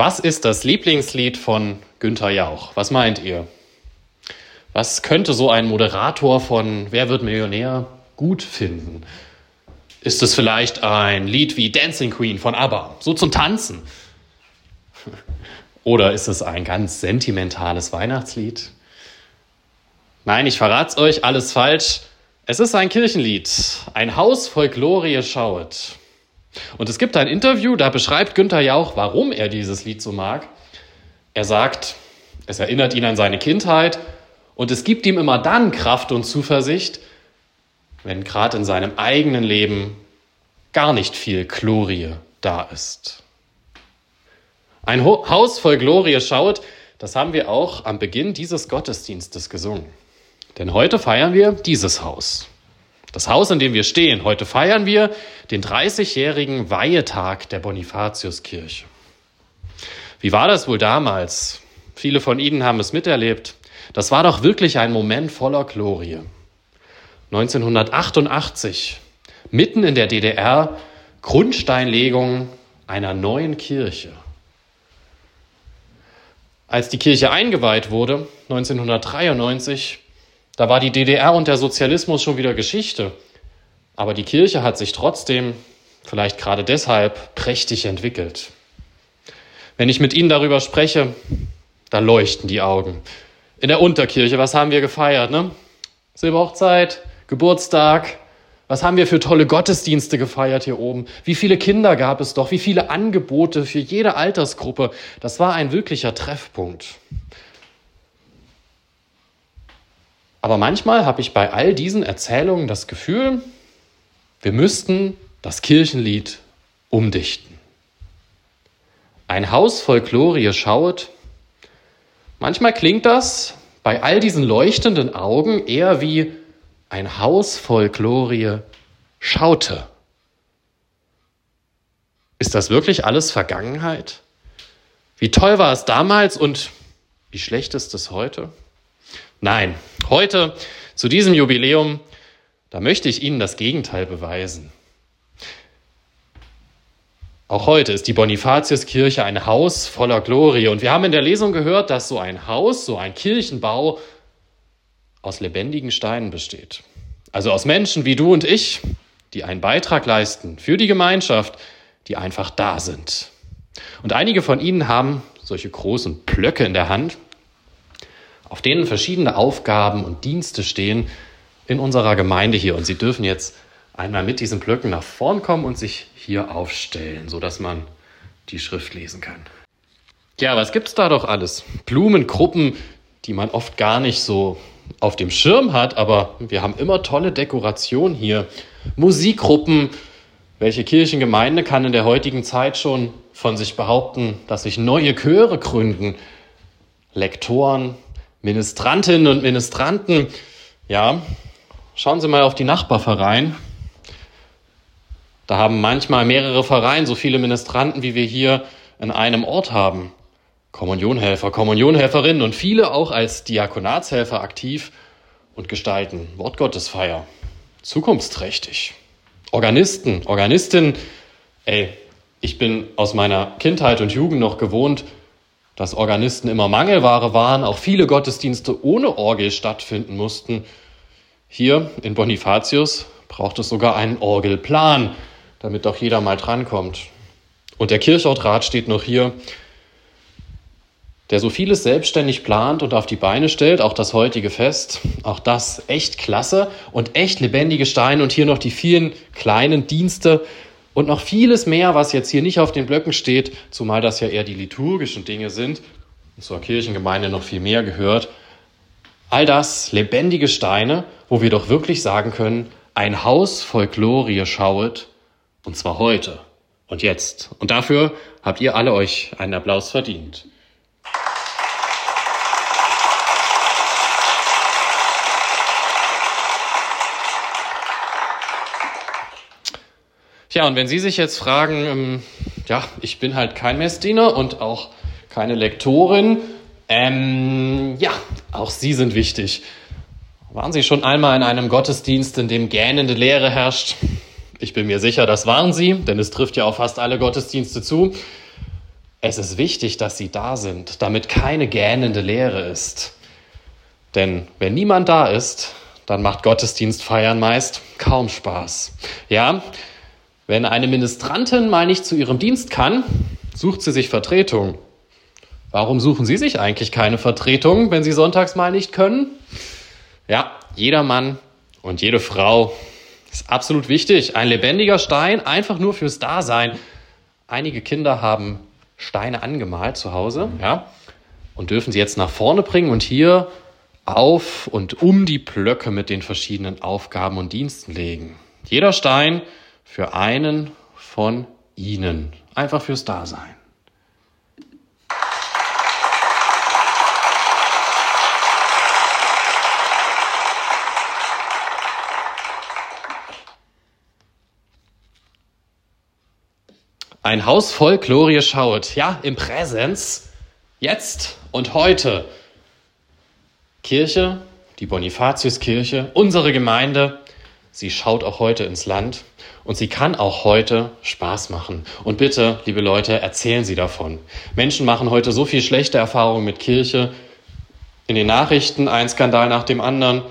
Was ist das Lieblingslied von Günther Jauch? Was meint ihr? Was könnte so ein Moderator von Wer wird Millionär gut finden? Ist es vielleicht ein Lied wie Dancing Queen von ABBA, so zum Tanzen? Oder ist es ein ganz sentimentales Weihnachtslied? Nein, ich verrat's euch, alles falsch. Es ist ein Kirchenlied. Ein Haus voll Glorie schauet. Und es gibt ein Interview, da beschreibt Günther Jauch, warum er dieses Lied so mag. Er sagt, es erinnert ihn an seine Kindheit und es gibt ihm immer dann Kraft und Zuversicht, wenn gerade in seinem eigenen Leben gar nicht viel Glorie da ist. Ein Haus voll Glorie schaut, das haben wir auch am Beginn dieses Gottesdienstes gesungen. Denn heute feiern wir dieses Haus. Das Haus, in dem wir stehen. Heute feiern wir den 30-jährigen Weihetag der Bonifatiuskirche. Wie war das wohl damals? Viele von Ihnen haben es miterlebt. Das war doch wirklich ein Moment voller Glorie. 1988, mitten in der DDR, Grundsteinlegung einer neuen Kirche. Als die Kirche eingeweiht wurde, 1993, da war die DDR und der Sozialismus schon wieder Geschichte. Aber die Kirche hat sich trotzdem, vielleicht gerade deshalb, prächtig entwickelt. Wenn ich mit Ihnen darüber spreche, da leuchten die Augen. In der Unterkirche, was haben wir gefeiert? Ne? Silberhochzeit, Geburtstag, was haben wir für tolle Gottesdienste gefeiert hier oben? Wie viele Kinder gab es doch? Wie viele Angebote für jede Altersgruppe? Das war ein wirklicher Treffpunkt. Aber manchmal habe ich bei all diesen Erzählungen das Gefühl, wir müssten das Kirchenlied umdichten. Ein Haus voll Glorie schauet. Manchmal klingt das bei all diesen leuchtenden Augen eher wie ein Haus voll Glorie schaute. Ist das wirklich alles Vergangenheit? Wie toll war es damals und wie schlecht ist es heute? Nein, heute zu diesem Jubiläum, da möchte ich Ihnen das Gegenteil beweisen. Auch heute ist die Bonifatiuskirche ein Haus voller Glorie. Und wir haben in der Lesung gehört, dass so ein Haus, so ein Kirchenbau aus lebendigen Steinen besteht. Also aus Menschen wie du und ich, die einen Beitrag leisten für die Gemeinschaft, die einfach da sind. Und einige von ihnen haben solche großen Plöcke in der Hand, auf denen verschiedene Aufgaben und Dienste stehen in unserer Gemeinde hier. Und sie dürfen jetzt einmal mit diesen Blöcken nach vorn kommen und sich hier aufstellen, sodass man die Schrift lesen kann. Ja, was gibt's da doch alles? Blumengruppen, die man oft gar nicht so auf dem Schirm hat, aber wir haben immer tolle Dekoration hier. Musikgruppen. Welche Kirchengemeinde kann in der heutigen Zeit schon von sich behaupten, dass sich neue Chöre gründen? Lektoren, Ministrantinnen und Ministranten. Ja, schauen Sie mal auf die Nachbarverein. Da haben manchmal mehrere Vereine so viele Ministranten, wie wir hier in einem Ort haben. Kommunionhelfer, Kommunionhelferinnen und viele auch als Diakonatshelfer aktiv und gestalten Wortgottesfeier. Zukunftsträchtig. Organisten, Organistinnen, ey, ich bin aus meiner Kindheit und Jugend noch gewohnt, dass Organisten immer Mangelware waren, auch viele Gottesdienste ohne Orgel stattfinden mussten. Hier in Bonifatius braucht es sogar einen Orgelplan, damit doch jeder mal drankommt. Und der Kirchortrat steht noch hier der so vieles selbstständig plant und auf die Beine stellt, auch das heutige Fest, auch das echt klasse und echt lebendige Steine und hier noch die vielen kleinen Dienste und noch vieles mehr, was jetzt hier nicht auf den Blöcken steht, zumal das ja eher die liturgischen Dinge sind und zur Kirchengemeinde noch viel mehr gehört. All das lebendige Steine, wo wir doch wirklich sagen können, ein Haus voll Glorie schauet, und zwar heute und jetzt. Und dafür habt ihr alle euch einen Applaus verdient. Tja, und wenn Sie sich jetzt fragen, ähm, ja, ich bin halt kein Messdiener und auch keine Lektorin, ähm, ja, auch Sie sind wichtig. Waren Sie schon einmal in einem Gottesdienst, in dem gähnende Lehre herrscht? Ich bin mir sicher, das waren Sie, denn es trifft ja auf fast alle Gottesdienste zu. Es ist wichtig, dass sie da sind, damit keine gähnende Leere ist. Denn wenn niemand da ist, dann macht Gottesdienst feiern meist kaum Spaß. Ja, wenn eine Ministrantin mal nicht zu ihrem Dienst kann, sucht sie sich Vertretung. Warum suchen Sie sich eigentlich keine Vertretung, wenn Sie sonntags mal nicht können? Ja, jeder Mann und jede Frau ist absolut wichtig. Ein lebendiger Stein, einfach nur fürs Dasein. Einige Kinder haben Steine angemalt zu Hause, ja, und dürfen sie jetzt nach vorne bringen und hier auf und um die Blöcke mit den verschiedenen Aufgaben und Diensten legen. Jeder Stein für einen von ihnen. Einfach fürs Dasein. Ein Haus voll Glorie schaut. Ja, im Präsens. Jetzt und heute. Kirche, die Bonifatiuskirche, unsere Gemeinde, sie schaut auch heute ins Land und sie kann auch heute Spaß machen. Und bitte, liebe Leute, erzählen Sie davon. Menschen machen heute so viel schlechte Erfahrungen mit Kirche. In den Nachrichten ein Skandal nach dem anderen,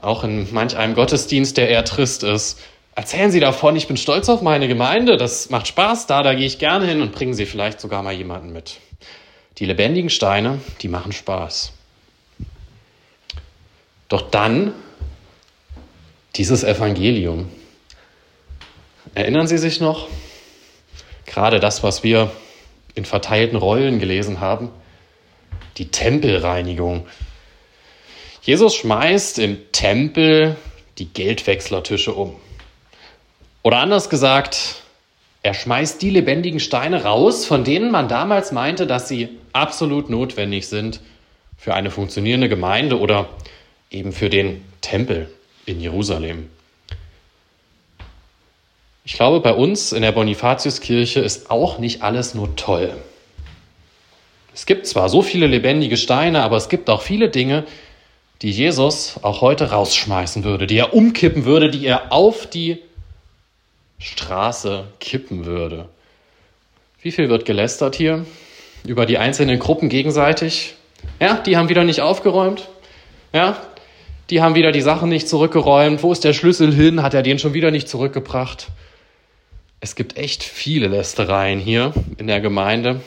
auch in manch einem Gottesdienst, der eher trist ist. Erzählen Sie davon, ich bin stolz auf meine Gemeinde, das macht Spaß da, da gehe ich gerne hin und bringen Sie vielleicht sogar mal jemanden mit. Die lebendigen Steine, die machen Spaß. Doch dann dieses Evangelium. Erinnern Sie sich noch? Gerade das, was wir in verteilten Rollen gelesen haben. Die Tempelreinigung. Jesus schmeißt im Tempel die Geldwechslertische um. Oder anders gesagt, er schmeißt die lebendigen Steine raus, von denen man damals meinte, dass sie absolut notwendig sind für eine funktionierende Gemeinde oder eben für den Tempel in Jerusalem. Ich glaube, bei uns in der Bonifatiuskirche ist auch nicht alles nur toll. Es gibt zwar so viele lebendige Steine, aber es gibt auch viele Dinge, die Jesus auch heute rausschmeißen würde, die er umkippen würde, die er auf die Straße kippen würde. Wie viel wird gelästert hier über die einzelnen Gruppen gegenseitig? Ja, die haben wieder nicht aufgeräumt. Ja, die haben wieder die Sachen nicht zurückgeräumt. Wo ist der Schlüssel hin? Hat er den schon wieder nicht zurückgebracht? Es gibt echt viele Lästereien hier in der Gemeinde,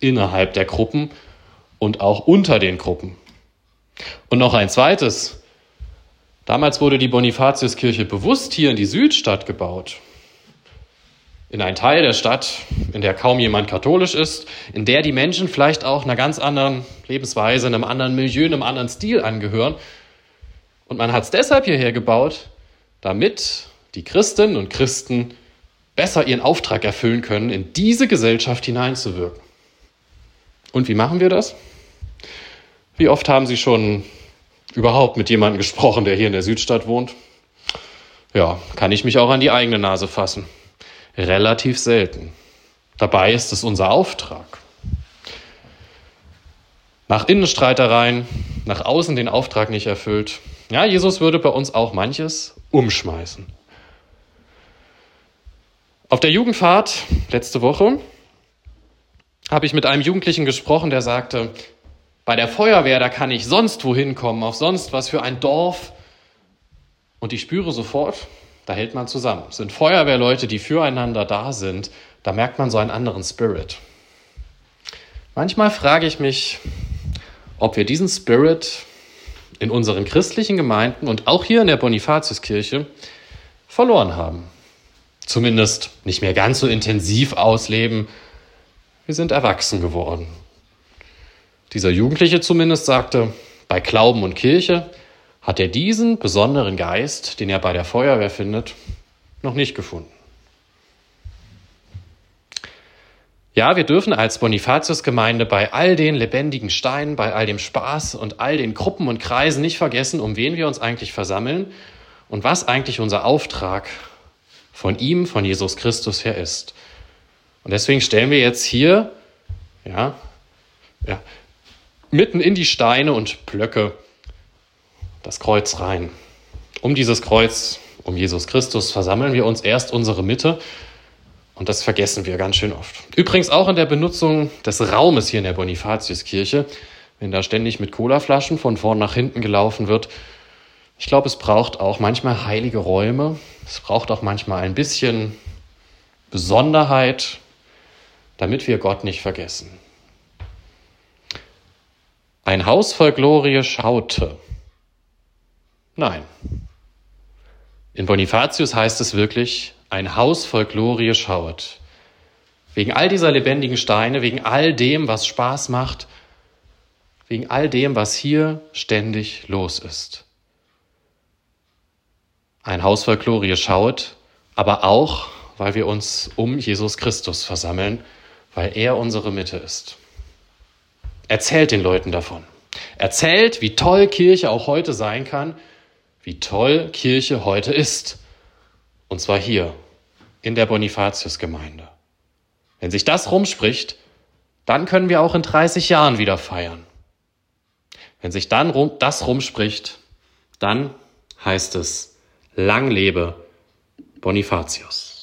innerhalb der Gruppen und auch unter den Gruppen. Und noch ein zweites. Damals wurde die Bonifatiuskirche bewusst hier in die Südstadt gebaut. In einen Teil der Stadt, in der kaum jemand katholisch ist, in der die Menschen vielleicht auch einer ganz anderen Lebensweise, einem anderen Milieu, einem anderen Stil angehören und man hat es deshalb hierher gebaut, damit die Christinnen und Christen besser ihren Auftrag erfüllen können, in diese Gesellschaft hineinzuwirken. Und wie machen wir das? Wie oft haben Sie schon überhaupt mit jemandem gesprochen, der hier in der Südstadt wohnt? Ja, kann ich mich auch an die eigene Nase fassen. Relativ selten. Dabei ist es unser Auftrag. Nach Innenstreitereien, nach außen den Auftrag nicht erfüllt, ja, Jesus würde bei uns auch manches umschmeißen. Auf der Jugendfahrt letzte Woche habe ich mit einem Jugendlichen gesprochen, der sagte, bei der Feuerwehr, da kann ich sonst wohin kommen, auf sonst was für ein Dorf. Und ich spüre sofort, da hält man zusammen. Es sind Feuerwehrleute, die füreinander da sind. Da merkt man so einen anderen Spirit. Manchmal frage ich mich, ob wir diesen Spirit in unseren christlichen Gemeinden und auch hier in der Bonifatiuskirche verloren haben. Zumindest nicht mehr ganz so intensiv ausleben. Wir sind erwachsen geworden. Dieser Jugendliche zumindest sagte, bei Glauben und Kirche hat er diesen besonderen Geist, den er bei der Feuerwehr findet, noch nicht gefunden. Ja, wir dürfen als Bonifatiusgemeinde bei all den lebendigen Steinen, bei all dem Spaß und all den Gruppen und Kreisen nicht vergessen, um wen wir uns eigentlich versammeln und was eigentlich unser Auftrag von ihm, von Jesus Christus her ist. Und deswegen stellen wir jetzt hier, ja, ja, mitten in die Steine und Blöcke das Kreuz rein. Um dieses Kreuz, um Jesus Christus versammeln wir uns erst unsere Mitte Und das vergessen wir ganz schön oft. Übrigens auch in der Benutzung des Raumes hier in der Bonifatiuskirche, wenn da ständig mit Colaflaschen von vorn nach hinten gelaufen wird. Ich glaube, es braucht auch manchmal heilige Räume. Es braucht auch manchmal ein bisschen Besonderheit, damit wir Gott nicht vergessen. Ein Haus voll Glorie schaute. Nein. In Bonifatius heißt es wirklich, ein Haus voll Glorie schaut. Wegen all dieser lebendigen Steine, wegen all dem, was Spaß macht, wegen all dem, was hier ständig los ist. Ein Haus voll Glorie schaut, aber auch, weil wir uns um Jesus Christus versammeln, weil er unsere Mitte ist. Erzählt den Leuten davon. Erzählt, wie toll Kirche auch heute sein kann, wie toll Kirche heute ist. Und zwar hier, in der Bonifatiusgemeinde. Wenn sich das rumspricht, dann können wir auch in 30 Jahren wieder feiern. Wenn sich dann das rumspricht, dann heißt es, lang lebe Bonifatius.